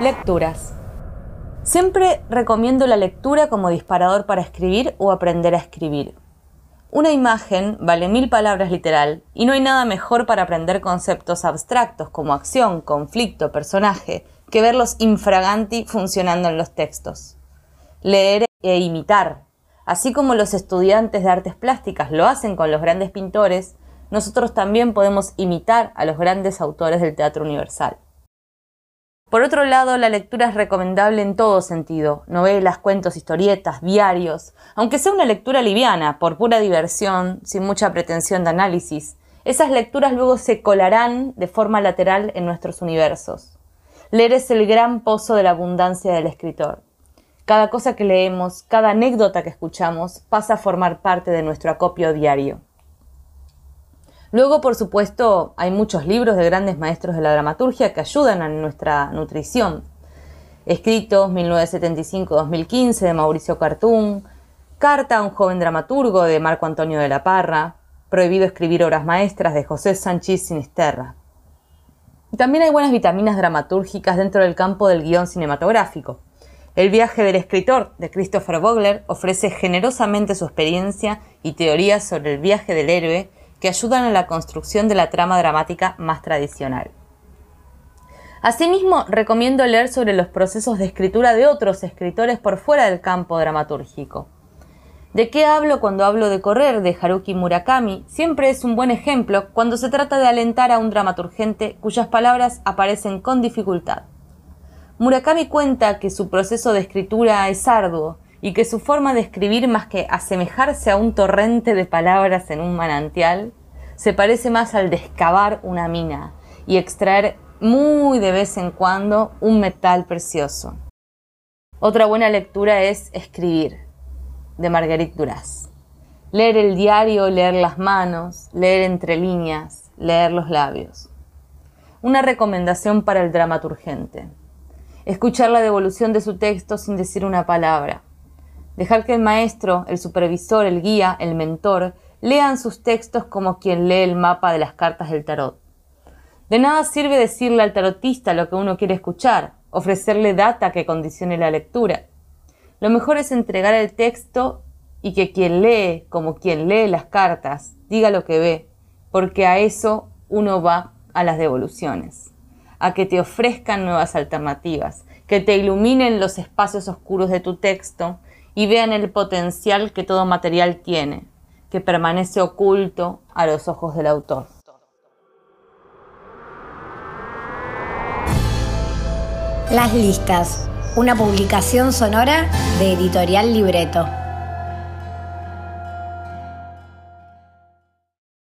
Lecturas. Siempre recomiendo la lectura como disparador para escribir o aprender a escribir. Una imagen vale mil palabras literal y no hay nada mejor para aprender conceptos abstractos como acción, conflicto, personaje, que verlos infraganti funcionando en los textos. Leer e imitar. Así como los estudiantes de artes plásticas lo hacen con los grandes pintores, nosotros también podemos imitar a los grandes autores del teatro universal. Por otro lado, la lectura es recomendable en todo sentido, novelas, cuentos, historietas, diarios, aunque sea una lectura liviana, por pura diversión, sin mucha pretensión de análisis. Esas lecturas luego se colarán de forma lateral en nuestros universos. Leer es el gran pozo de la abundancia del escritor. Cada cosa que leemos, cada anécdota que escuchamos, pasa a formar parte de nuestro acopio diario. Luego, por supuesto, hay muchos libros de grandes maestros de la dramaturgia que ayudan a nuestra nutrición. Escritos 1975-2015 de Mauricio Cartún, Carta a un joven dramaturgo de Marco Antonio de la Parra, Prohibido escribir obras maestras de José Sánchez Sinisterra. También hay buenas vitaminas dramatúrgicas dentro del campo del guion cinematográfico. El viaje del escritor de Christopher Vogler ofrece generosamente su experiencia y teorías sobre el viaje del héroe que ayudan a la construcción de la trama dramática más tradicional. Asimismo, recomiendo leer sobre los procesos de escritura de otros escritores por fuera del campo dramatúrgico. ¿De qué hablo cuando hablo de correr de Haruki Murakami? Siempre es un buen ejemplo cuando se trata de alentar a un dramaturgente cuyas palabras aparecen con dificultad. Murakami cuenta que su proceso de escritura es arduo y que su forma de escribir más que asemejarse a un torrente de palabras en un manantial, se parece más al de excavar una mina y extraer muy de vez en cuando un metal precioso. Otra buena lectura es Escribir, de Marguerite Duras. Leer el diario, leer las manos, leer entre líneas, leer los labios. Una recomendación para el dramaturgente. Escuchar la devolución de su texto sin decir una palabra Dejar que el maestro, el supervisor, el guía, el mentor, lean sus textos como quien lee el mapa de las cartas del tarot. De nada sirve decirle al tarotista lo que uno quiere escuchar, ofrecerle data que condicione la lectura. Lo mejor es entregar el texto y que quien lee, como quien lee las cartas, diga lo que ve, porque a eso uno va a las devoluciones, a que te ofrezcan nuevas alternativas, que te iluminen los espacios oscuros de tu texto y vean el potencial que todo material tiene, que permanece oculto a los ojos del autor. Las listas, una publicación sonora de Editorial Libreto.